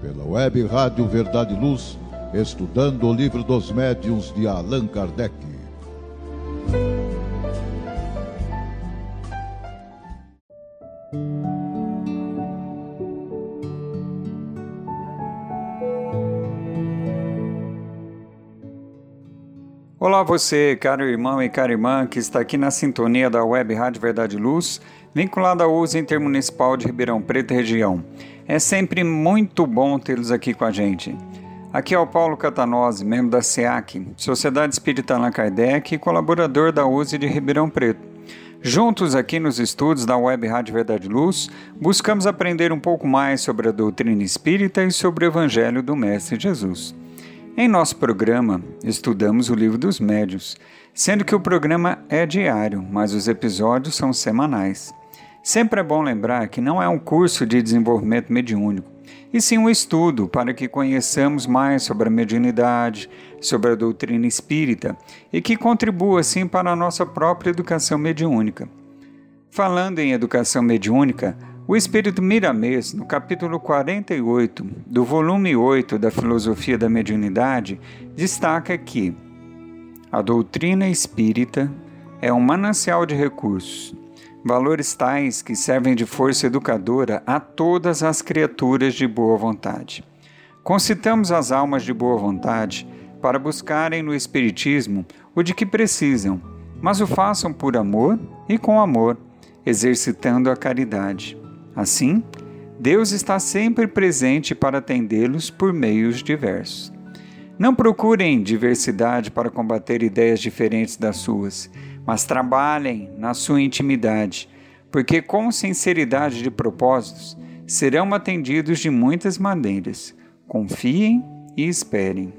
pela web Rádio Verdade e Luz, estudando o livro dos médiuns de Allan Kardec. Olá você, caro irmão e cara irmã, que está aqui na sintonia da Web Rádio Verdade e Luz, vinculada ao uso intermunicipal de Ribeirão Preto e região. É sempre muito bom tê-los aqui com a gente. Aqui é o Paulo Catanose, membro da SEAC, Sociedade Espírita Allan Kardec e colaborador da USE de Ribeirão Preto. Juntos aqui nos estudos da Web Rádio Verdade Luz, buscamos aprender um pouco mais sobre a doutrina espírita e sobre o Evangelho do Mestre Jesus. Em nosso programa, estudamos o Livro dos Médios, sendo que o programa é diário, mas os episódios são semanais. Sempre é bom lembrar que não é um curso de desenvolvimento mediúnico, e sim um estudo para que conheçamos mais sobre a mediunidade, sobre a doutrina espírita e que contribua assim para a nossa própria educação mediúnica. Falando em educação mediúnica, o Espírito Miramês, no capítulo 48 do volume 8 da Filosofia da Mediunidade, destaca que a doutrina espírita é um manancial de recursos valores tais que servem de força educadora a todas as criaturas de boa vontade. Concitamos as almas de boa vontade para buscarem no Espiritismo o de que precisam, mas o façam por amor e com amor, exercitando a caridade. Assim, Deus está sempre presente para atendê-los por meios diversos. Não procurem diversidade para combater ideias diferentes das suas mas trabalhem na sua intimidade, porque com sinceridade de propósitos serão atendidos de muitas maneiras. Confiem e esperem.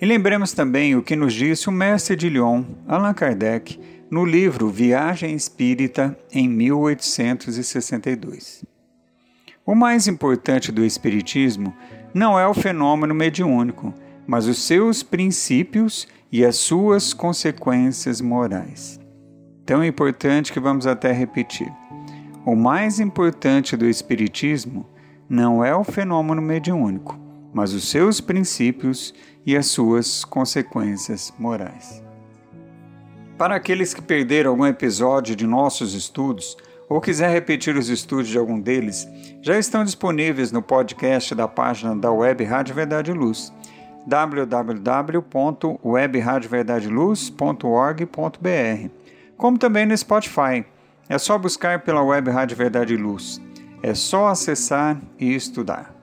E lembremos também o que nos disse o mestre de Lyon, Allan Kardec, no livro Viagem Espírita, em 1862. O mais importante do Espiritismo não é o fenômeno mediúnico, mas os seus princípios e as suas consequências morais. Tão importante que vamos até repetir. O mais importante do Espiritismo não é o fenômeno mediúnico, mas os seus princípios e as suas consequências morais. Para aqueles que perderam algum episódio de nossos estudos ou quiser repetir os estudos de algum deles, já estão disponíveis no podcast da página da Web Rádio Verdade e Luz www.webradioverdadeluz.org.br, como também no Spotify. É só buscar pela Web Rádio Verdade e Luz. É só acessar e estudar.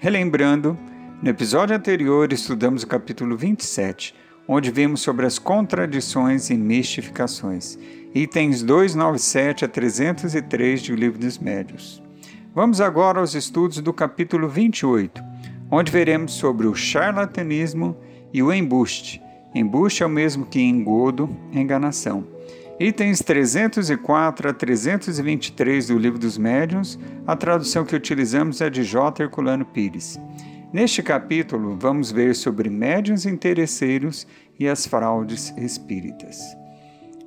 Relembrando, no episódio anterior estudamos o capítulo 27, onde vimos sobre as contradições e mistificações, itens 297 a 303 do Livro dos Médios. Vamos agora aos estudos do capítulo 28 onde veremos sobre o charlatanismo e o embuste. Embuste é o mesmo que engodo, enganação. Itens 304 a 323 do Livro dos Médiuns, a tradução que utilizamos é de J. Herculano Pires. Neste capítulo, vamos ver sobre médiuns interesseiros e as fraudes espíritas.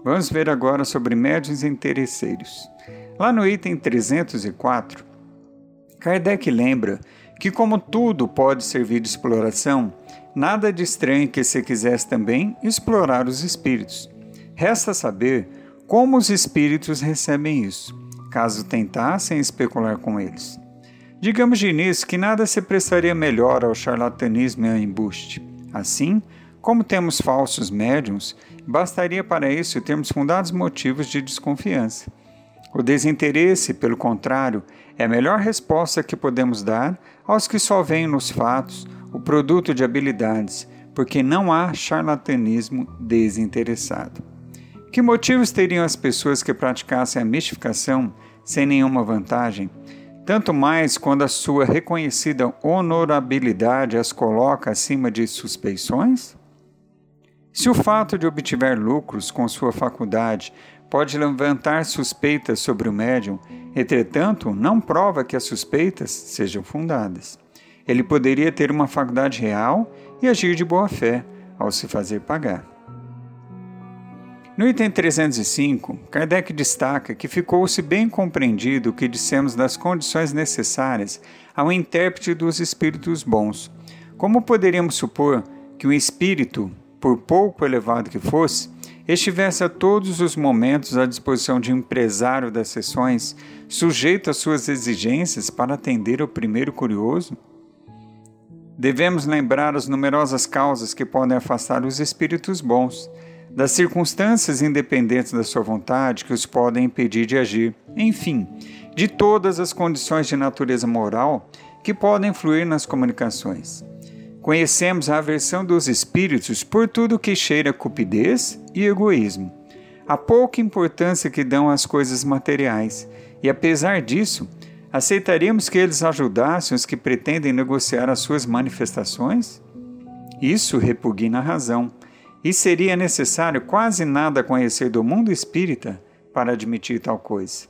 Vamos ver agora sobre médiuns interesseiros. Lá no item 304, Kardec lembra que, como tudo pode servir de exploração, nada de estranho que se quisesse também explorar os espíritos. Resta saber como os espíritos recebem isso, caso tentassem especular com eles. Digamos de início que nada se prestaria melhor ao charlatanismo e ao embuste. Assim, como temos falsos médiums, bastaria para isso termos fundados motivos de desconfiança. O desinteresse, pelo contrário, é a melhor resposta que podemos dar aos que só veem nos fatos o produto de habilidades, porque não há charlatanismo desinteressado. Que motivos teriam as pessoas que praticassem a mistificação sem nenhuma vantagem, tanto mais quando a sua reconhecida honorabilidade as coloca acima de suspeições? Se o fato de obtiver lucros com sua faculdade pode levantar suspeitas sobre o médium, entretanto, não prova que as suspeitas sejam fundadas. Ele poderia ter uma faculdade real e agir de boa fé ao se fazer pagar. No item 305, Kardec destaca que ficou-se bem compreendido o que dissemos das condições necessárias ao intérprete dos espíritos bons. Como poderíamos supor que um espírito, por pouco elevado que fosse, estivesse a todos os momentos à disposição de um empresário das sessões, sujeito às suas exigências para atender ao primeiro curioso? Devemos lembrar as numerosas causas que podem afastar os espíritos bons das circunstâncias independentes da sua vontade que os podem impedir de agir, enfim, de todas as condições de natureza moral que podem influir nas comunicações. Conhecemos a aversão dos espíritos por tudo que cheira cupidez e egoísmo, a pouca importância que dão às coisas materiais, e apesar disso, aceitaríamos que eles ajudassem os que pretendem negociar as suas manifestações? Isso repugna a razão e seria necessário quase nada conhecer do mundo espírita para admitir tal coisa.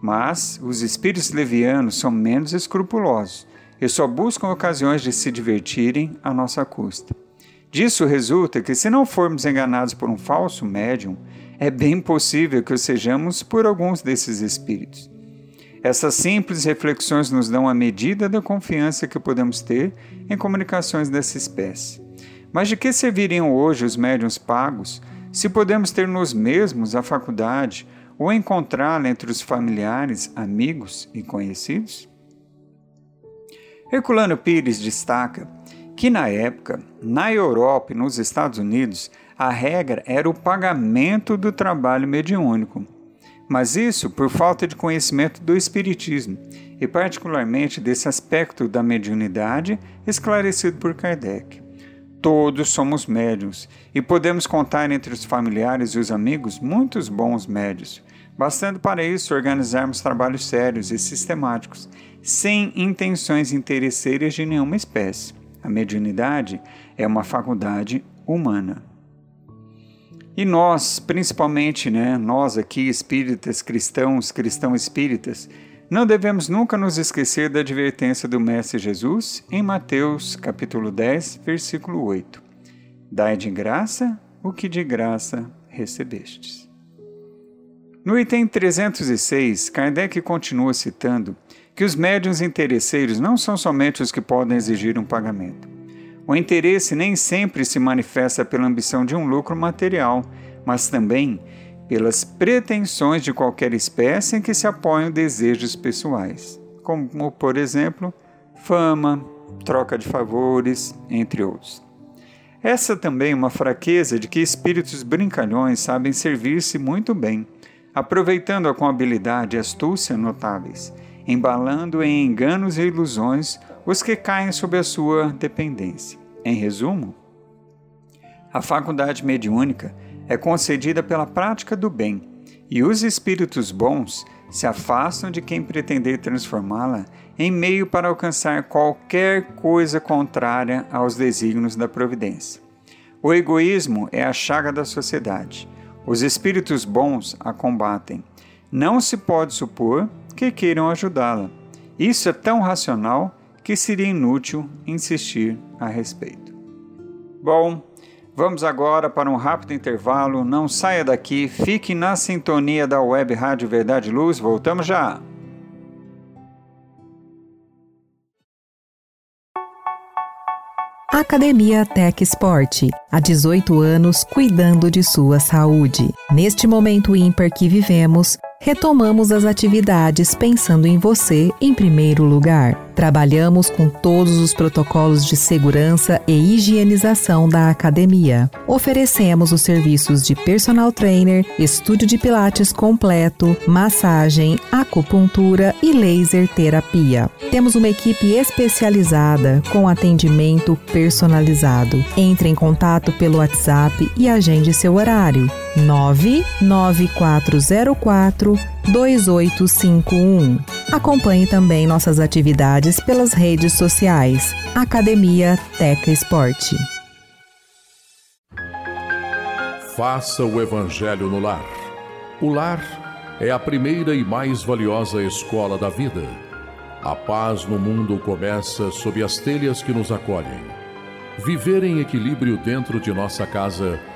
Mas os espíritos levianos são menos escrupulosos e só buscam ocasiões de se divertirem à nossa custa. Disso resulta que, se não formos enganados por um falso médium, é bem possível que o sejamos por alguns desses espíritos. Essas simples reflexões nos dão a medida da confiança que podemos ter em comunicações dessa espécie. Mas de que serviriam hoje os médiuns pagos se podemos ter nos mesmos a faculdade ou encontrá-la entre os familiares, amigos e conhecidos? Herculano Pires destaca que na época, na Europa e nos Estados Unidos, a regra era o pagamento do trabalho mediúnico. Mas isso por falta de conhecimento do Espiritismo, e particularmente desse aspecto da mediunidade esclarecido por Kardec. Todos somos médios e podemos contar entre os familiares e os amigos muitos bons médios, bastando para isso organizarmos trabalhos sérios e sistemáticos, sem intenções interesseiras de nenhuma espécie. A mediunidade é uma faculdade humana. E nós, principalmente, né, nós aqui, espíritas, cristãos, cristãos espíritas, não devemos nunca nos esquecer da advertência do Mestre Jesus em Mateus capítulo 10, versículo 8. Dai de graça o que de graça recebestes. No item 306, Kardec continua citando que os médiuns interesseiros não são somente os que podem exigir um pagamento. O interesse nem sempre se manifesta pela ambição de um lucro material, mas também pelas pretensões de qualquer espécie em que se apoiam desejos pessoais, como, por exemplo, fama, troca de favores, entre outros. Essa também é uma fraqueza de que espíritos brincalhões sabem servir-se muito bem, aproveitando-a com habilidade e astúcia notáveis, embalando em enganos e ilusões os que caem sob a sua dependência. Em resumo, a faculdade mediúnica é concedida pela prática do bem, e os espíritos bons se afastam de quem pretender transformá-la em meio para alcançar qualquer coisa contrária aos desígnios da providência. O egoísmo é a chaga da sociedade. Os espíritos bons a combatem. Não se pode supor que queiram ajudá-la. Isso é tão racional que seria inútil insistir a respeito. Bom, Vamos agora para um rápido intervalo. Não saia daqui, fique na sintonia da Web Rádio Verdade Luz. Voltamos já. Academia Tech Sport. Há 18 anos cuidando de sua saúde. Neste momento ímpar que vivemos, retomamos as atividades pensando em você em primeiro lugar. Trabalhamos com todos os protocolos de segurança e higienização da academia. Oferecemos os serviços de personal trainer, estúdio de pilates completo, massagem, acupuntura e laser terapia. Temos uma equipe especializada com atendimento personalizado. Entre em contato pelo WhatsApp e agende seu horário. 99404 2851. Acompanhe também nossas atividades pelas redes sociais. Academia Teca Esporte. Faça o Evangelho no lar. O lar é a primeira e mais valiosa escola da vida. A paz no mundo começa sob as telhas que nos acolhem. Viver em equilíbrio dentro de nossa casa é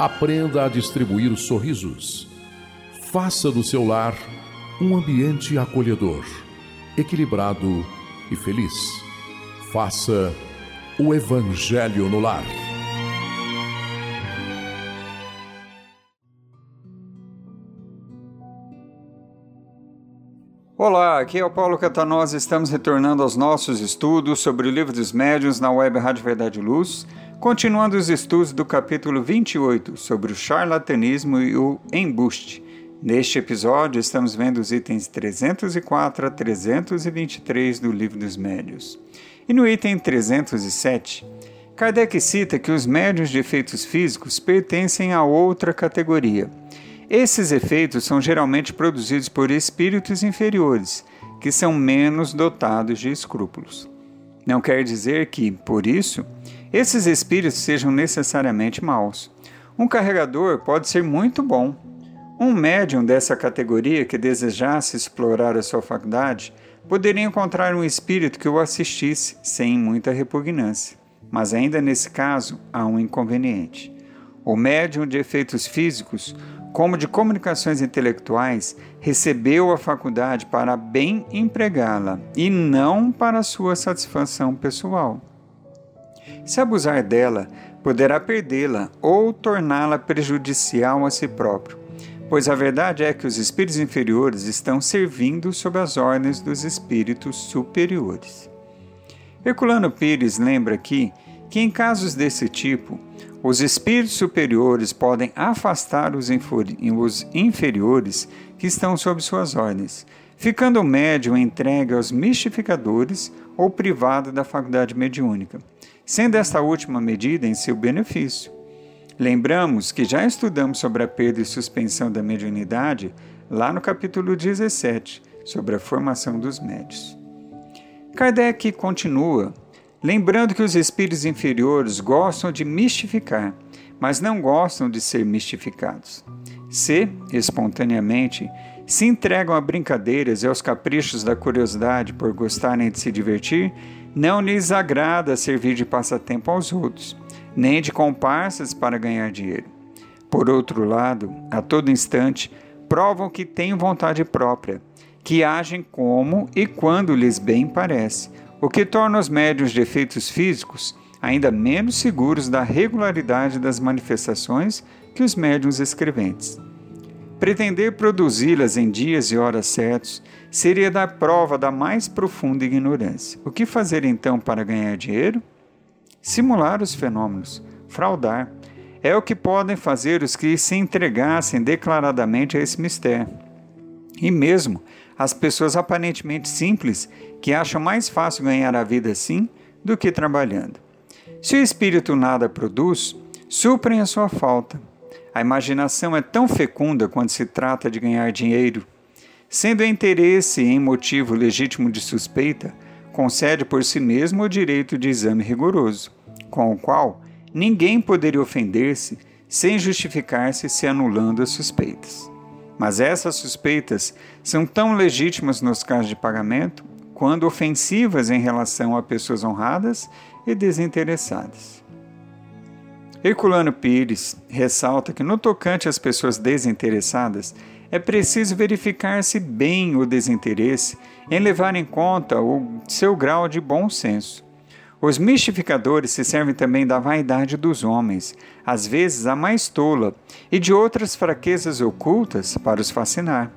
Aprenda a distribuir sorrisos. Faça do seu lar um ambiente acolhedor, equilibrado e feliz. Faça o Evangelho no lar. Olá, aqui é o Paulo Catanosa. Estamos retornando aos nossos estudos sobre o Livro dos Médiuns na Web Rádio Verdade e Luz, continuando os estudos do capítulo 28 sobre o charlatanismo e o embuste. Neste episódio, estamos vendo os itens 304 a 323 do Livro dos Médiuns. E no item 307, Kardec cita que os médiuns de efeitos físicos pertencem a outra categoria esses efeitos são geralmente produzidos por espíritos inferiores, que são menos dotados de escrúpulos. Não quer dizer que, por isso, esses espíritos sejam necessariamente maus. Um carregador pode ser muito bom. Um médium dessa categoria que desejasse explorar a sua faculdade poderia encontrar um espírito que o assistisse sem muita repugnância. Mas ainda nesse caso há um inconveniente. O médium de efeitos físicos como de comunicações intelectuais, recebeu a faculdade para bem empregá-la e não para sua satisfação pessoal. Se abusar dela, poderá perdê-la ou torná-la prejudicial a si próprio, pois a verdade é que os espíritos inferiores estão servindo sob as ordens dos espíritos superiores. Herculano Pires lembra aqui que, em casos desse tipo, os espíritos superiores podem afastar os, inferiores que estão sob suas ordens, ficando o médium entregue aos mistificadores ou privado da faculdade mediúnica, sendo esta última medida em seu benefício. Lembramos que já estudamos sobre a perda e suspensão da mediunidade lá no capítulo 17, sobre a formação dos médios. Kardec continua Lembrando que os espíritos inferiores gostam de mistificar, mas não gostam de ser mistificados. Se, espontaneamente, se entregam a brincadeiras e aos caprichos da curiosidade por gostarem de se divertir, não lhes agrada servir de passatempo aos outros, nem de comparsas para ganhar dinheiro. Por outro lado, a todo instante, provam que têm vontade própria, que agem como e quando lhes bem parece, o que torna os médios de efeitos físicos ainda menos seguros da regularidade das manifestações que os médiums escreventes. Pretender produzi-las em dias e horas certos seria dar prova da mais profunda ignorância. O que fazer então para ganhar dinheiro? Simular os fenômenos, fraudar. É o que podem fazer os que se entregassem declaradamente a esse mistério. E mesmo as pessoas aparentemente simples que acham mais fácil ganhar a vida assim do que trabalhando. Se o espírito nada produz, suprem a sua falta. A imaginação é tão fecunda quando se trata de ganhar dinheiro. Sendo interesse em motivo legítimo de suspeita, concede por si mesmo o direito de exame rigoroso, com o qual ninguém poderia ofender-se sem justificar-se se anulando as suspeitas. Mas essas suspeitas são tão legítimas nos casos de pagamento quanto ofensivas em relação a pessoas honradas e desinteressadas. Herculano Pires ressalta que, no tocante às pessoas desinteressadas, é preciso verificar-se bem o desinteresse em levar em conta o seu grau de bom senso os mistificadores se servem também da vaidade dos homens, às vezes a mais tola, e de outras fraquezas ocultas para os fascinar.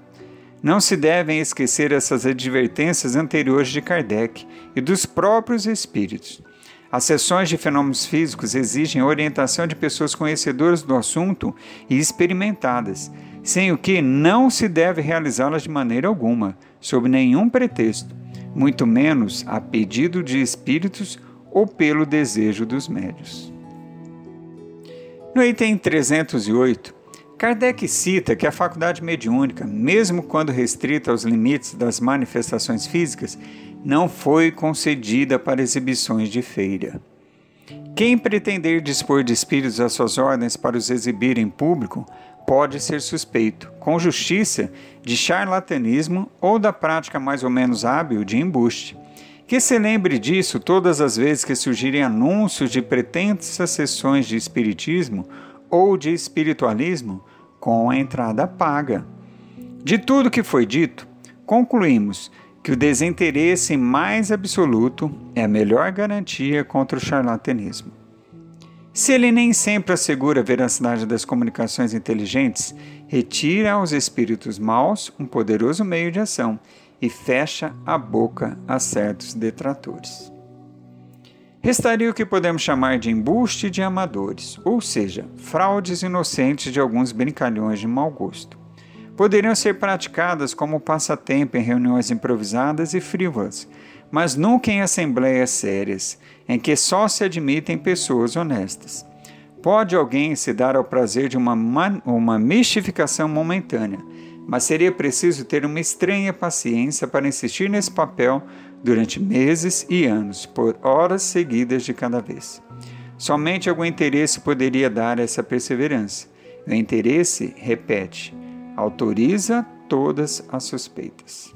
Não se devem esquecer essas advertências anteriores de Kardec e dos próprios espíritos. As sessões de fenômenos físicos exigem orientação de pessoas conhecedoras do assunto e experimentadas, sem o que não se deve realizá-las de maneira alguma, sob nenhum pretexto, muito menos a pedido de espíritos ou pelo desejo dos médios. No item 308, Kardec cita que a faculdade mediúnica, mesmo quando restrita aos limites das manifestações físicas, não foi concedida para exibições de feira. Quem pretender dispor de espíritos às suas ordens para os exibir em público pode ser suspeito, com justiça, de charlatanismo ou da prática mais ou menos hábil de embuste. Que se lembre disso todas as vezes que surgirem anúncios de pretensas sessões de espiritismo ou de espiritualismo com a entrada paga. De tudo que foi dito, concluímos que o desinteresse mais absoluto é a melhor garantia contra o charlatanismo. Se ele nem sempre assegura a veracidade das comunicações inteligentes, retira aos espíritos maus um poderoso meio de ação e fecha a boca a certos detratores. Restaria o que podemos chamar de embuste de amadores, ou seja, fraudes inocentes de alguns brincalhões de mau gosto. Poderiam ser praticadas como passatempo em reuniões improvisadas e frívolas, mas nunca em assembleias sérias, em que só se admitem pessoas honestas. Pode alguém se dar ao prazer de uma, uma mistificação momentânea, mas seria preciso ter uma estranha paciência para insistir nesse papel durante meses e anos, por horas seguidas de cada vez. Somente algum interesse poderia dar essa perseverança. O interesse, repete, autoriza todas as suspeitas.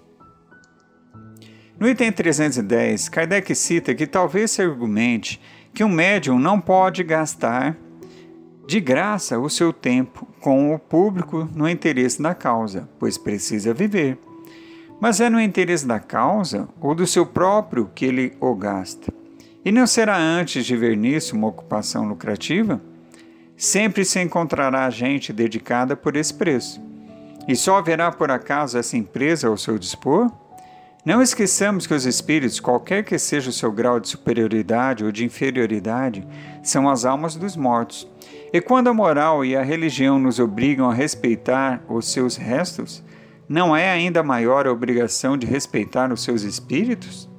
No item 310, Kardec cita que talvez se argumente que um médium não pode gastar de graça o seu tempo com o público no interesse da causa, pois precisa viver. Mas é no interesse da causa ou do seu próprio que ele o gasta. E não será antes de ver nisso uma ocupação lucrativa? Sempre se encontrará gente dedicada por esse preço. E só haverá por acaso essa empresa ao seu dispor? Não esqueçamos que os espíritos, qualquer que seja o seu grau de superioridade ou de inferioridade, são as almas dos mortos. E quando a moral e a religião nos obrigam a respeitar os seus restos, não é ainda maior a obrigação de respeitar os seus espíritos?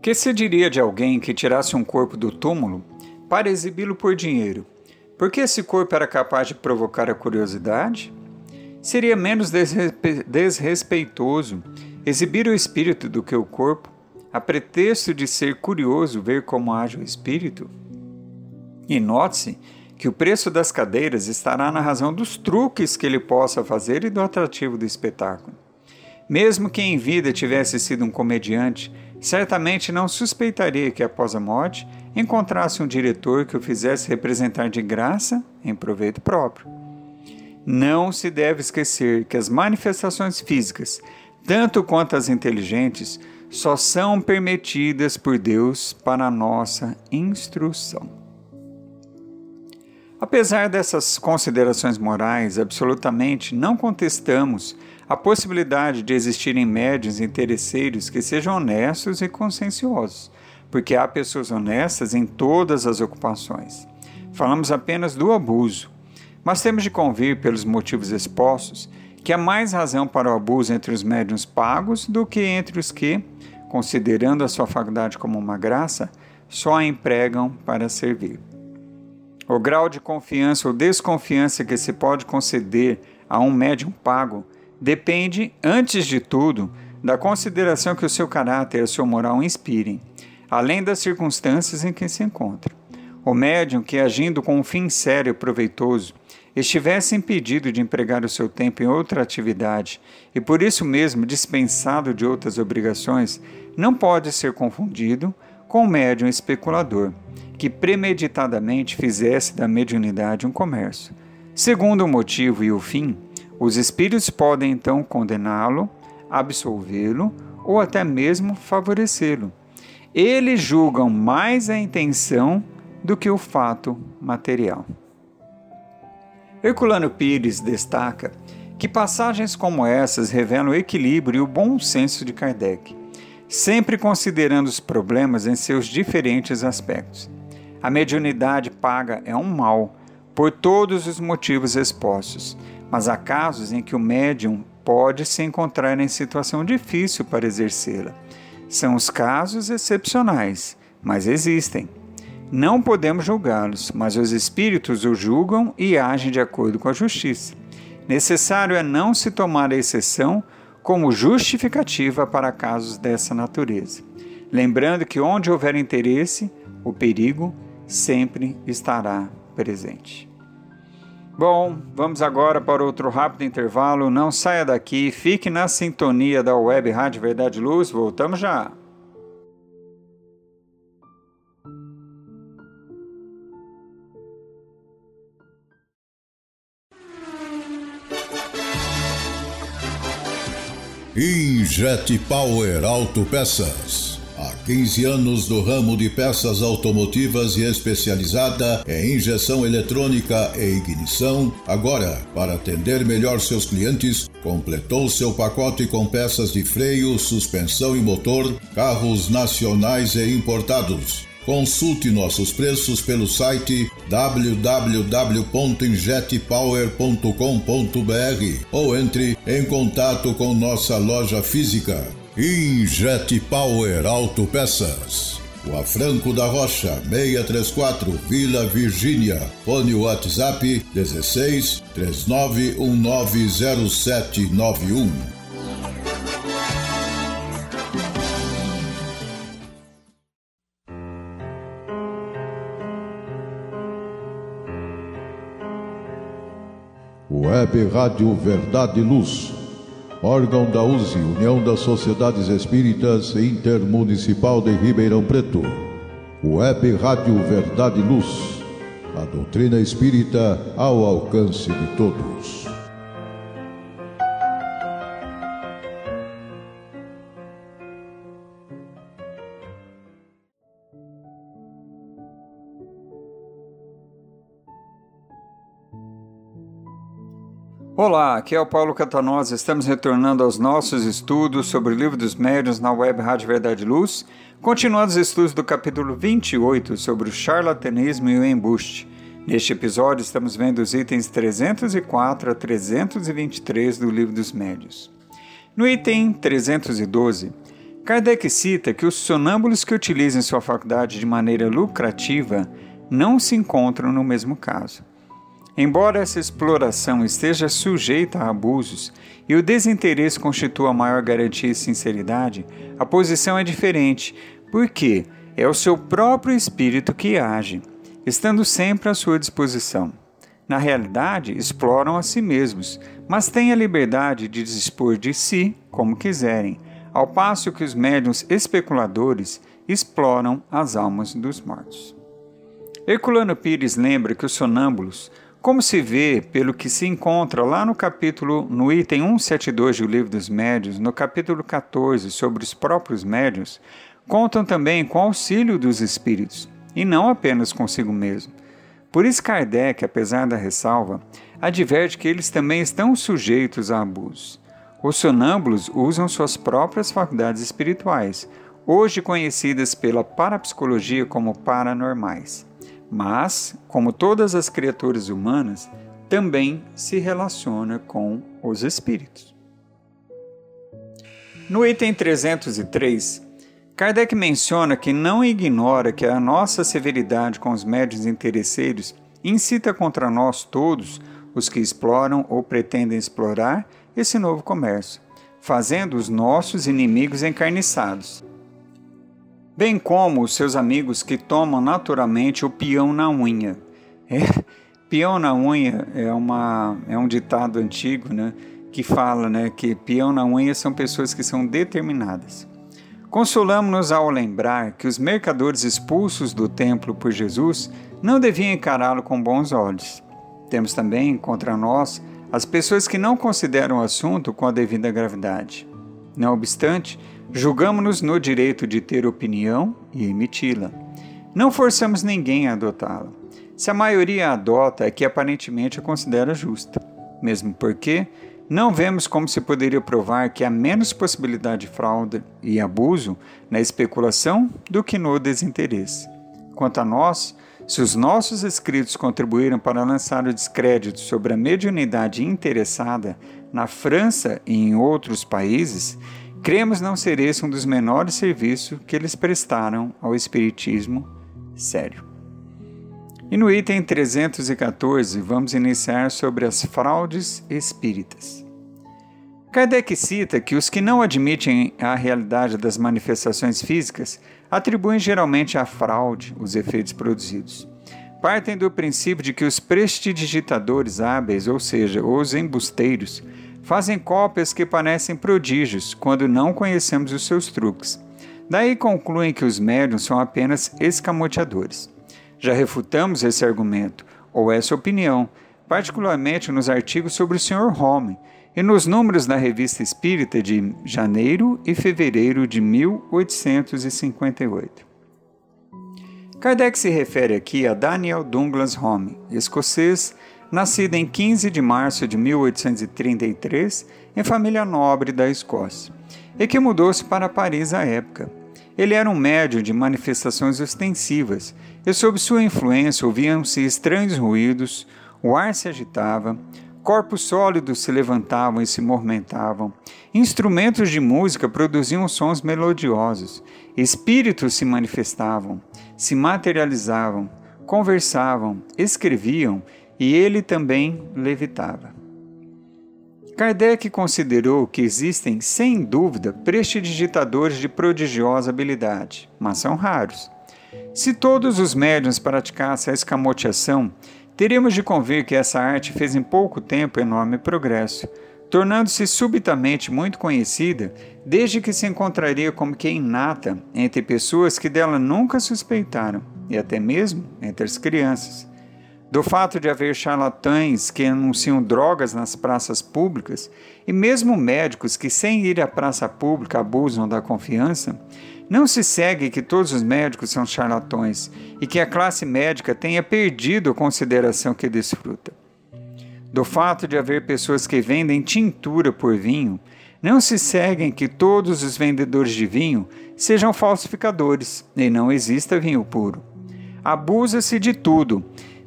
Que se diria de alguém que tirasse um corpo do túmulo para exibi-lo por dinheiro? Porque esse corpo era capaz de provocar a curiosidade? Seria menos desrespeitoso exibir o espírito do que o corpo, a pretexto de ser curioso ver como age o espírito? E note-se que o preço das cadeiras estará na razão dos truques que ele possa fazer e do atrativo do espetáculo. Mesmo que em vida tivesse sido um comediante, certamente não suspeitaria que após a morte encontrasse um diretor que o fizesse representar de graça em proveito próprio. Não se deve esquecer que as manifestações físicas, tanto quanto as inteligentes, só são permitidas por Deus para nossa instrução. Apesar dessas considerações morais, absolutamente não contestamos a possibilidade de existirem médios interesseiros que sejam honestos e conscienciosos, porque há pessoas honestas em todas as ocupações. Falamos apenas do abuso, mas temos de convir, pelos motivos expostos, que há mais razão para o abuso entre os médiuns pagos do que entre os que, considerando a sua faculdade como uma graça, só a empregam para servir. O grau de confiança ou desconfiança que se pode conceder a um médium pago depende, antes de tudo, da consideração que o seu caráter e a sua moral inspirem, além das circunstâncias em que se encontra. O médium que, agindo com um fim sério e proveitoso, estivesse impedido de empregar o seu tempo em outra atividade e por isso mesmo dispensado de outras obrigações, não pode ser confundido com o médium especulador que premeditadamente fizesse da mediunidade um comércio. Segundo o motivo e o fim, os espíritos podem então condená-lo, absolvê-lo ou até mesmo favorecê-lo. Eles julgam mais a intenção do que o fato material. Herculano Pires destaca que passagens como essas revelam o equilíbrio e o bom senso de Kardec, sempre considerando os problemas em seus diferentes aspectos. A mediunidade paga é um mal, por todos os motivos expostos, mas há casos em que o médium pode se encontrar em situação difícil para exercê-la. São os casos excepcionais, mas existem. Não podemos julgá-los, mas os espíritos o julgam e agem de acordo com a justiça. Necessário é não se tomar a exceção como justificativa para casos dessa natureza. Lembrando que onde houver interesse, o perigo sempre estará presente. Bom, vamos agora para outro rápido intervalo. Não saia daqui, fique na sintonia da Web Rádio Verdade Luz. Voltamos já. Injet Power Autopeças 15 anos no ramo de peças automotivas e especializada em injeção eletrônica e ignição, agora, para atender melhor seus clientes, completou seu pacote com peças de freio, suspensão e motor, carros nacionais e importados. Consulte nossos preços pelo site www.injetpower.com.br ou entre em contato com nossa loja física. Injet Power Autopeças. Rua Franco da Rocha, 634, Vila Virgínia. Fone WhatsApp 16 39190791. Web Rádio Verdade e Luz órgão da USE, União das Sociedades Espíritas Intermunicipal de Ribeirão Preto. Web Rádio Verdade e Luz. A doutrina espírita ao alcance de todos. Olá, aqui é o Paulo Catanosa. Estamos retornando aos nossos estudos sobre o Livro dos Médiuns na web Rádio Verdade Luz, continuando os estudos do capítulo 28 sobre o charlatanismo e o embuste. Neste episódio, estamos vendo os itens 304 a 323 do Livro dos Médiuns. No item 312, Kardec cita que os sonâmbulos que utilizam sua faculdade de maneira lucrativa não se encontram no mesmo caso. Embora essa exploração esteja sujeita a abusos e o desinteresse constitua a maior garantia de sinceridade, a posição é diferente, porque é o seu próprio espírito que age, estando sempre à sua disposição. Na realidade, exploram a si mesmos, mas têm a liberdade de dispor de si como quiserem, ao passo que os médiuns especuladores exploram as almas dos mortos. Herculano Pires lembra que os sonâmbulos como se vê pelo que se encontra lá no capítulo, no item 172 do Livro dos Médios, no capítulo 14 sobre os próprios médios, contam também com auxílio dos espíritos, e não apenas consigo mesmo. Por isso Kardec, apesar da ressalva, adverte que eles também estão sujeitos a abusos. Os sonâmbulos usam suas próprias faculdades espirituais, hoje conhecidas pela parapsicologia como paranormais mas, como todas as criaturas humanas, também se relaciona com os espíritos. No item 303, Kardec menciona que não ignora que a nossa severidade com os médios interesseiros incita contra nós todos os que exploram ou pretendem explorar esse novo comércio, fazendo os nossos inimigos encarniçados bem como os seus amigos que tomam naturalmente o peão na unha. É, peão na unha é, uma, é um ditado antigo né, que fala né, que peão na unha são pessoas que são determinadas. Consolamos-nos ao lembrar que os mercadores expulsos do templo por Jesus não deviam encará-lo com bons olhos. Temos também contra nós as pessoas que não consideram o assunto com a devida gravidade. Não obstante, Julgamos-nos no direito de ter opinião e emiti-la. Não forçamos ninguém a adotá-la. Se a maioria a adota, é que aparentemente a considera justa. Mesmo porque não vemos como se poderia provar que há menos possibilidade de fraude e abuso na especulação do que no desinteresse. Quanto a nós, se os nossos escritos contribuíram para lançar o descrédito sobre a mediunidade interessada na França e em outros países, Cremos não ser esse um dos menores serviços que eles prestaram ao Espiritismo sério. E no item 314, vamos iniciar sobre as fraudes espíritas. Kardec cita que os que não admitem a realidade das manifestações físicas atribuem geralmente à fraude os efeitos produzidos. Partem do princípio de que os prestidigitadores hábeis, ou seja, os embusteiros, fazem cópias que parecem prodígios quando não conhecemos os seus truques. Daí concluem que os médiums são apenas escamoteadores. Já refutamos esse argumento, ou essa opinião, particularmente nos artigos sobre o Sr. Home e nos números da Revista Espírita de janeiro e fevereiro de 1858. Kardec se refere aqui a Daniel Douglas Home, escocês, nascido em 15 de março de 1833 em família nobre da Escócia, e que mudou-se para Paris à época. Ele era um médium de manifestações ostensivas, e sob sua influência ouviam-se estranhos ruídos, o ar se agitava, corpos sólidos se levantavam e se movimentavam, instrumentos de música produziam sons melodiosos, espíritos se manifestavam, se materializavam, conversavam, escreviam e ele também levitava. Kardec considerou que existem, sem dúvida, prestidigitadores de prodigiosa habilidade, mas são raros. Se todos os médiuns praticassem a escamoteação, teríamos de convir que essa arte fez em pouco tempo enorme progresso, tornando-se subitamente muito conhecida, desde que se encontraria como que inata entre pessoas que dela nunca suspeitaram, e até mesmo entre as crianças. Do fato de haver charlatães que anunciam drogas nas praças públicas e mesmo médicos que, sem ir à praça pública, abusam da confiança, não se segue que todos os médicos são charlatões e que a classe médica tenha perdido a consideração que desfruta. Do fato de haver pessoas que vendem tintura por vinho, não se seguem que todos os vendedores de vinho sejam falsificadores e não exista vinho puro. Abusa-se de tudo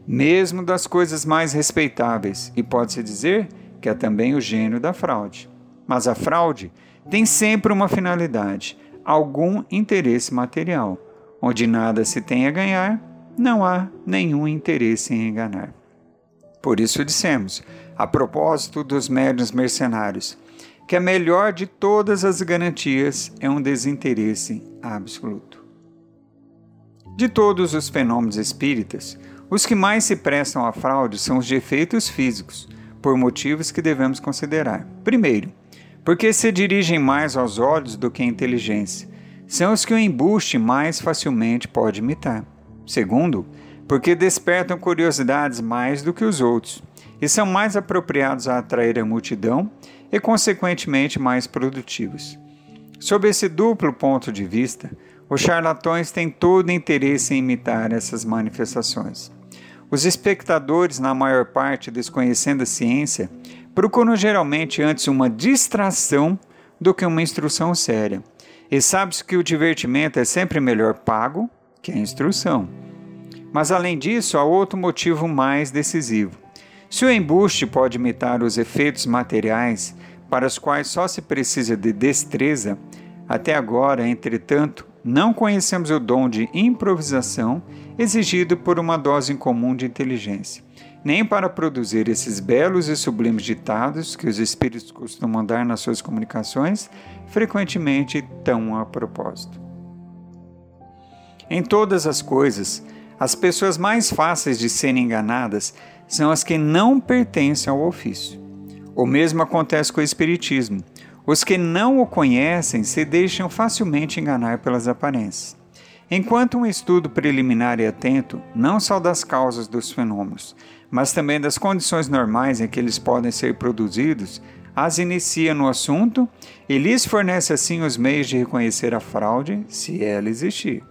mesmo das coisas mais respeitáveis, e pode-se dizer que é também o gênio da fraude. Mas a fraude tem sempre uma finalidade, algum interesse material. Onde nada se tem a ganhar, não há nenhum interesse em enganar. Por isso dissemos, a propósito dos médios mercenários, que a melhor de todas as garantias é um desinteresse absoluto. De todos os fenômenos espíritas, os que mais se prestam à fraude são os de efeitos físicos, por motivos que devemos considerar. Primeiro, porque se dirigem mais aos olhos do que à inteligência. São os que o embuste mais facilmente pode imitar. Segundo, porque despertam curiosidades mais do que os outros e são mais apropriados a atrair a multidão e, consequentemente, mais produtivos. Sob esse duplo ponto de vista, os charlatões têm todo interesse em imitar essas manifestações. Os espectadores, na maior parte desconhecendo a ciência, procuram geralmente antes uma distração do que uma instrução séria. E sabe-se que o divertimento é sempre melhor pago que a instrução. Mas além disso, há outro motivo mais decisivo. Se o embuste pode imitar os efeitos materiais para os quais só se precisa de destreza, até agora, entretanto, não conhecemos o dom de improvisação exigido por uma dose incomum de inteligência, nem para produzir esses belos e sublimes ditados que os espíritos costumam dar nas suas comunicações, frequentemente tão a propósito. Em todas as coisas, as pessoas mais fáceis de serem enganadas são as que não pertencem ao ofício. O mesmo acontece com o Espiritismo os que não o conhecem se deixam facilmente enganar pelas aparências. Enquanto um estudo preliminar e atento, não só das causas dos fenômenos, mas também das condições normais em que eles podem ser produzidos, as inicia no assunto e lhes fornece assim os meios de reconhecer a fraude, se ela existir.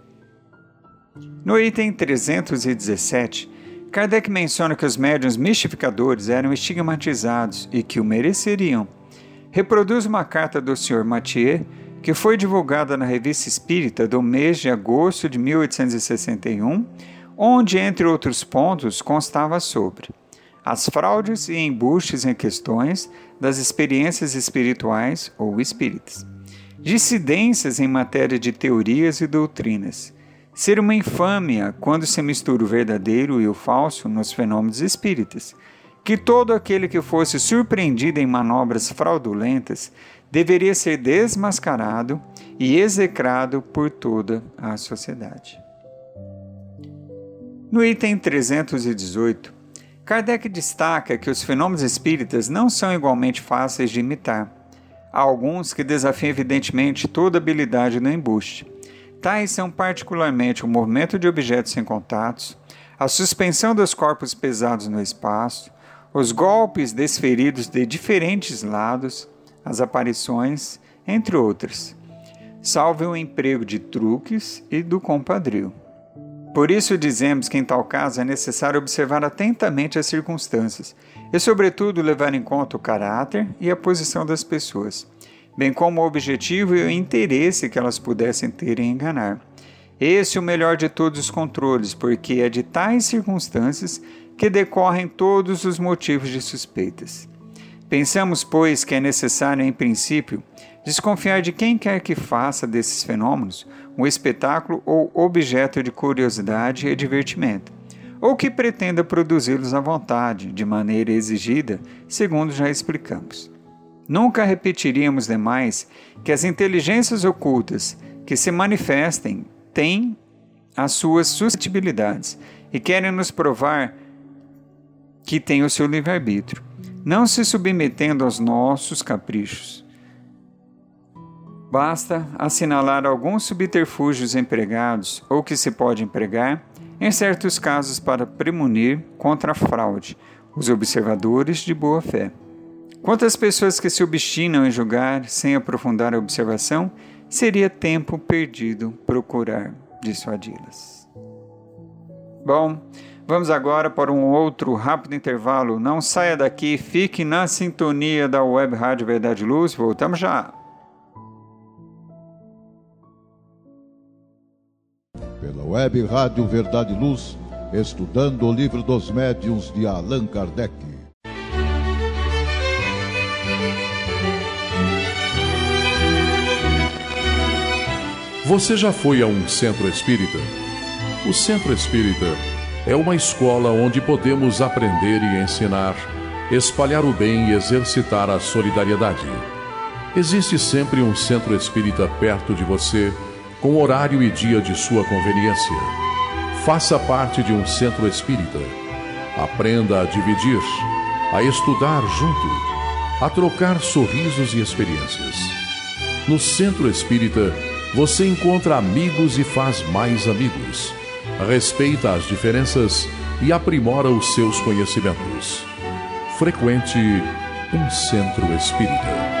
No item 317, Kardec menciona que os médiuns mistificadores eram estigmatizados e que o mereceriam reproduz uma carta do Sr. Mathieu que foi divulgada na Revista Espírita do mês de agosto de 1861, onde, entre outros pontos, constava sobre as fraudes e embustes em questões das experiências espirituais ou espíritas, dissidências em matéria de teorias e doutrinas, ser uma infâmia quando se mistura o verdadeiro e o falso nos fenômenos espíritas, que todo aquele que fosse surpreendido em manobras fraudulentas deveria ser desmascarado e execrado por toda a sociedade. No item 318, Kardec destaca que os fenômenos espíritas não são igualmente fáceis de imitar. Há alguns que desafiam evidentemente toda habilidade no embuste. Tais são particularmente o movimento de objetos sem contatos, a suspensão dos corpos pesados no espaço, os golpes desferidos de diferentes lados, as aparições, entre outras, salve o emprego de truques e do compadrio. Por isso dizemos que em tal caso é necessário observar atentamente as circunstâncias e, sobretudo, levar em conta o caráter e a posição das pessoas, bem como o objetivo e o interesse que elas pudessem ter em enganar. Esse é o melhor de todos os controles, porque é de tais circunstâncias que decorrem todos os motivos de suspeitas. Pensamos, pois, que é necessário, em princípio, desconfiar de quem quer que faça desses fenômenos um espetáculo ou objeto de curiosidade e divertimento, ou que pretenda produzi-los à vontade, de maneira exigida, segundo já explicamos. Nunca repetiríamos demais que as inteligências ocultas que se manifestem têm as suas suscetibilidades e querem nos provar que têm o seu livre-arbítrio, não se submetendo aos nossos caprichos. Basta assinalar alguns subterfúgios empregados ou que se pode empregar, em certos casos, para premunir contra a fraude os observadores de boa fé. Quantas pessoas que se obstinam em julgar sem aprofundar a observação, seria tempo perdido procurar dissuadi-las. Bom, vamos agora para um outro rápido intervalo. Não saia daqui, fique na sintonia da Web Rádio Verdade Luz. Voltamos já. Pela web Rádio Verdade Luz, estudando o livro dos médiuns de Allan Kardec. Você já foi a um centro espírita? O centro espírita é uma escola onde podemos aprender e ensinar, espalhar o bem e exercitar a solidariedade. Existe sempre um centro espírita perto de você com horário e dia de sua conveniência. Faça parte de um centro espírita. Aprenda a dividir, a estudar junto, a trocar sorrisos e experiências. No centro espírita, você encontra amigos e faz mais amigos. Respeita as diferenças e aprimora os seus conhecimentos. Frequente um centro espírita.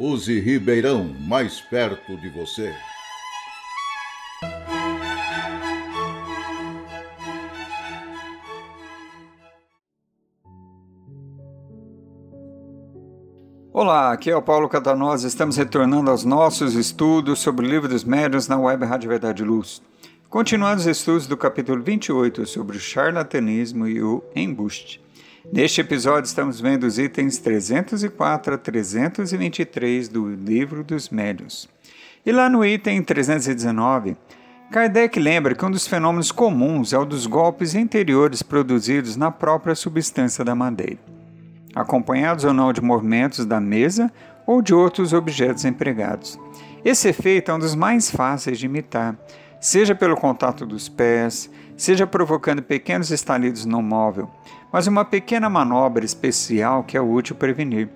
Use Ribeirão mais perto de você. Olá, aqui é o Paulo Catanosa. Estamos retornando aos nossos estudos sobre o livro dos médiuns na web Rádio Verdade Luz. Continuando os estudos do capítulo 28 sobre o charlatanismo e o embuste. Neste episódio, estamos vendo os itens 304 a 323 do Livro dos Médiuns. E lá no item 319, Kardec lembra que um dos fenômenos comuns é o dos golpes interiores produzidos na própria substância da madeira, acompanhados ou não de movimentos da mesa ou de outros objetos empregados. Esse efeito é um dos mais fáceis de imitar, seja pelo contato dos pés, seja provocando pequenos estalidos no móvel, mas uma pequena manobra especial que é útil prevenir.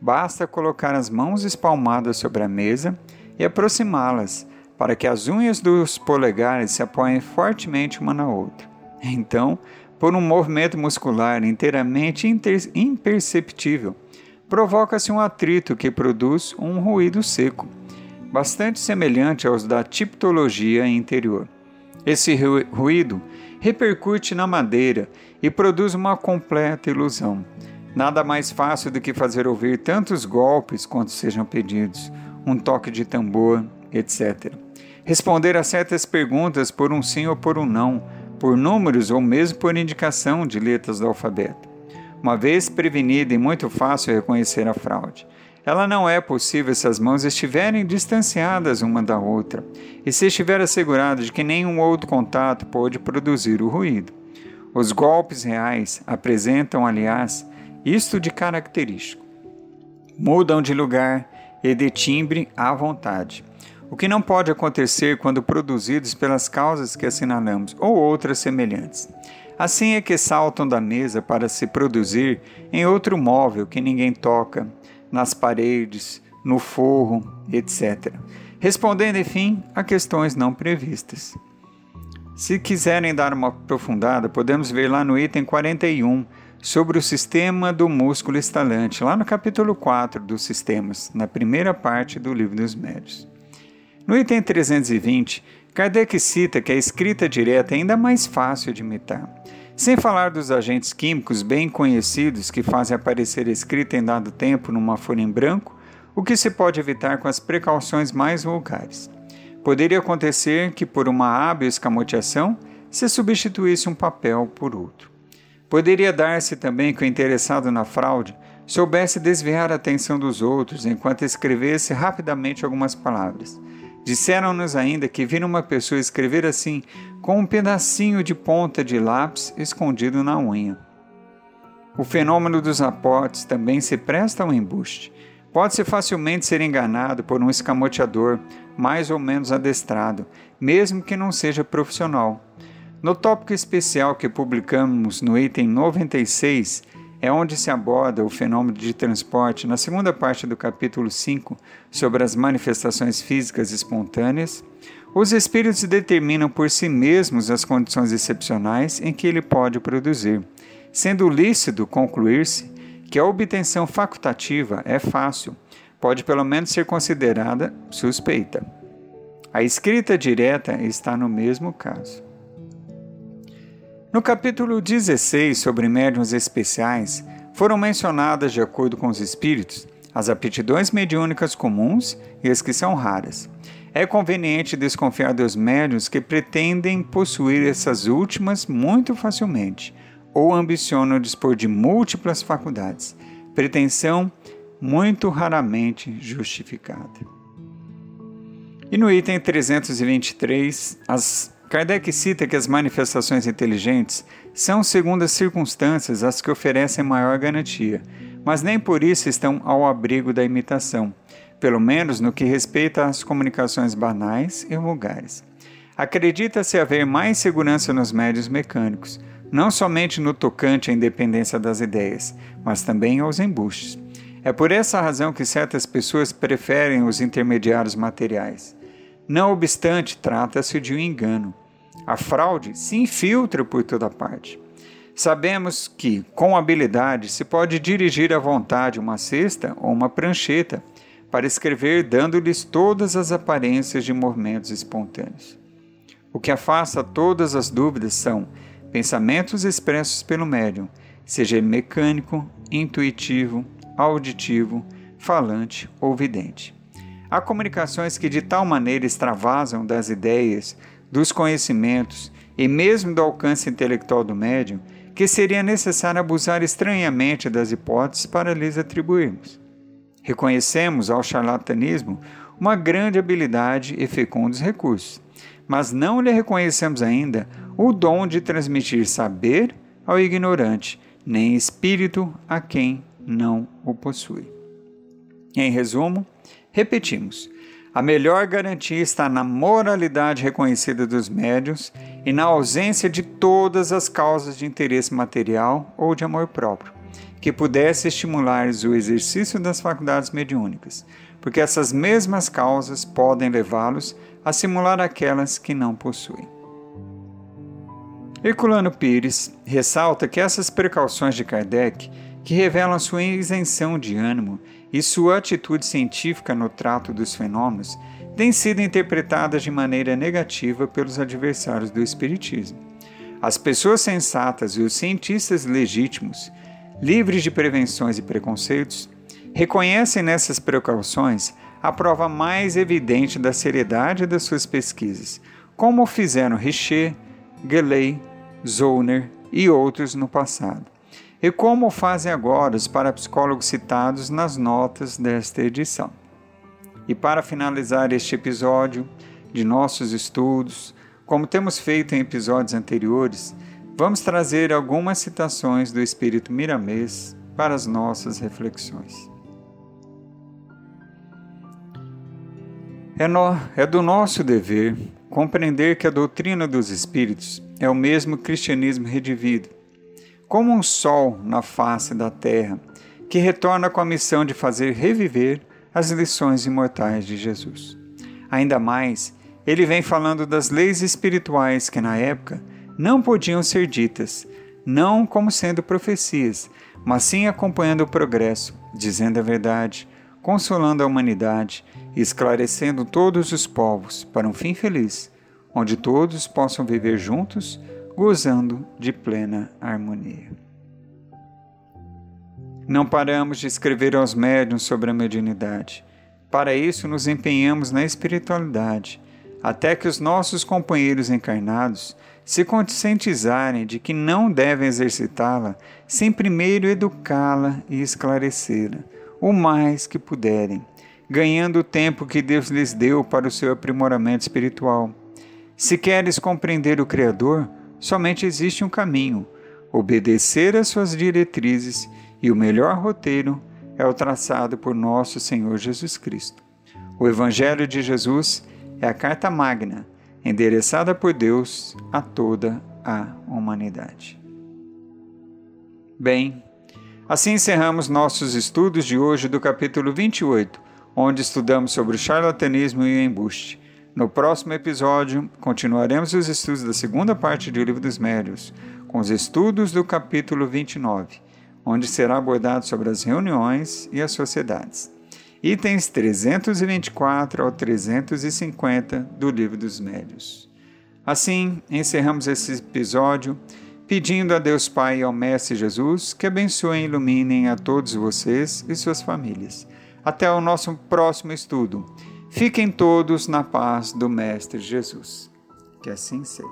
Basta colocar as mãos espalmadas sobre a mesa e aproximá-las para que as unhas dos polegares se apoiem fortemente uma na outra. Então, por um movimento muscular inteiramente imperceptível, provoca-se um atrito que produz um ruído seco, bastante semelhante aos da tiptologia interior. Esse ruído repercute na madeira e produz uma completa ilusão. Nada mais fácil do que fazer ouvir tantos golpes quanto sejam pedidos, um toque de tambor, etc. Responder a certas perguntas por um sim ou por um não, por números ou mesmo por indicação de letras do alfabeto. Uma vez prevenida e muito fácil reconhecer a fraude. Ela não é possível se as mãos estiverem distanciadas uma da outra e se estiver assegurado de que nenhum outro contato pode produzir o ruído. Os golpes reais apresentam, aliás, isto de característico. Mudam de lugar e de timbre à vontade, o que não pode acontecer quando produzidos pelas causas que assinalamos ou outras semelhantes. Assim é que saltam da mesa para se produzir em outro móvel que ninguém toca, nas paredes, no forro, etc. Respondendo, enfim, a questões não previstas. Se quiserem dar uma aprofundada, podemos ver lá no item 41 sobre o sistema do músculo estalante, lá no capítulo 4 dos sistemas, na primeira parte do Livro dos Médios. No item 320, Kardec cita que a escrita direta é ainda mais fácil de imitar. Sem falar dos agentes químicos bem conhecidos que fazem aparecer escrita em dado tempo numa folha em branco, o que se pode evitar com as precauções mais vulgares. Poderia acontecer que, por uma hábil escamoteação, se substituísse um papel por outro. Poderia dar-se também que o interessado na fraude soubesse desviar a atenção dos outros enquanto escrevesse rapidamente algumas palavras. Disseram-nos ainda que viram uma pessoa escrever assim com um pedacinho de ponta de lápis escondido na unha. O fenômeno dos aportes também se presta ao embuste. Pode-se facilmente ser enganado por um escamoteador mais ou menos adestrado, mesmo que não seja profissional. No tópico especial que publicamos no item 96, é onde se aborda o fenômeno de transporte na segunda parte do capítulo 5 sobre as manifestações físicas espontâneas. Os espíritos determinam por si mesmos as condições excepcionais em que ele pode produzir, sendo lícito concluir-se que a obtenção facultativa é fácil, pode pelo menos ser considerada suspeita. A escrita direta está no mesmo caso. No capítulo 16 sobre médiuns especiais, foram mencionadas, de acordo com os espíritos, as aptidões mediúnicas comuns e as que são raras. É conveniente desconfiar dos médiuns que pretendem possuir essas últimas muito facilmente ou ambicionam dispor de múltiplas faculdades, pretensão muito raramente justificada. E no item 323, as Kardec cita que as manifestações inteligentes são, segundo as circunstâncias, as que oferecem maior garantia, mas nem por isso estão ao abrigo da imitação, pelo menos no que respeita às comunicações banais e vulgares. Acredita-se haver mais segurança nos médios mecânicos, não somente no tocante à independência das ideias, mas também aos embustes. É por essa razão que certas pessoas preferem os intermediários materiais. Não obstante, trata-se de um engano. A fraude se infiltra por toda parte. Sabemos que, com habilidade, se pode dirigir à vontade uma cesta ou uma prancheta para escrever, dando-lhes todas as aparências de movimentos espontâneos. O que afasta todas as dúvidas são pensamentos expressos pelo médium, seja mecânico, intuitivo, auditivo, falante ou vidente. Há comunicações que de tal maneira extravasam das ideias, dos conhecimentos e mesmo do alcance intelectual do médium que seria necessário abusar estranhamente das hipóteses para lhes atribuirmos. Reconhecemos ao charlatanismo uma grande habilidade e fecundos recursos, mas não lhe reconhecemos ainda o dom de transmitir saber ao ignorante, nem espírito a quem não o possui. Em resumo, Repetimos: a melhor garantia está na moralidade reconhecida dos médios e na ausência de todas as causas de interesse material ou de amor próprio, que pudesse estimular o exercício das faculdades mediúnicas, porque essas mesmas causas podem levá-los a simular aquelas que não possuem. Herculano Pires ressalta que essas precauções de Kardec que revelam sua isenção de ânimo e sua atitude científica no trato dos fenômenos, têm sido interpretadas de maneira negativa pelos adversários do Espiritismo. As pessoas sensatas e os cientistas legítimos, livres de prevenções e preconceitos, reconhecem nessas precauções a prova mais evidente da seriedade das suas pesquisas, como fizeram Richer, Geley, Zollner e outros no passado, e como fazem agora os parapsicólogos citados nas notas desta edição. E para finalizar este episódio de nossos estudos, como temos feito em episódios anteriores, vamos trazer algumas citações do Espírito Miramês para as nossas reflexões. É, no, é do nosso dever compreender que a doutrina dos Espíritos é o mesmo cristianismo redivido, como um sol na face da terra, que retorna com a missão de fazer reviver as lições imortais de Jesus. Ainda mais, ele vem falando das leis espirituais que na época não podiam ser ditas, não como sendo profecias, mas sim acompanhando o progresso, dizendo a verdade, consolando a humanidade e esclarecendo todos os povos para um fim feliz, onde todos possam viver juntos, gozando de plena harmonia. Não paramos de escrever aos médiuns sobre a mediunidade. Para isso, nos empenhamos na espiritualidade, até que os nossos companheiros encarnados se conscientizarem de que não devem exercitá-la sem primeiro educá-la e esclarecê-la o mais que puderem, ganhando o tempo que Deus lhes deu para o seu aprimoramento espiritual. Se queres compreender o Criador, somente existe um caminho: obedecer às suas diretrizes, e o melhor roteiro é o traçado por nosso Senhor Jesus Cristo. O Evangelho de Jesus é a carta magna, endereçada por Deus a toda a humanidade. Bem, Assim encerramos nossos estudos de hoje do capítulo 28, onde estudamos sobre o charlatanismo e o embuste. No próximo episódio, continuaremos os estudos da segunda parte do Livro dos Médios, com os estudos do capítulo 29, onde será abordado sobre as reuniões e as sociedades. Itens 324 ao 350 do Livro dos Médios. Assim, encerramos esse episódio pedindo a Deus Pai e ao Mestre Jesus que abençoem e iluminem a todos vocês e suas famílias. Até o nosso próximo estudo. Fiquem todos na paz do Mestre Jesus. Que assim seja.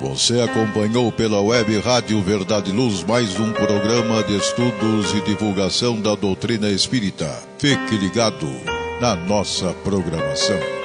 Você acompanhou pela web Rádio Verdade Luz mais um programa de estudos e divulgação da doutrina espírita. Fique ligado na nossa programação.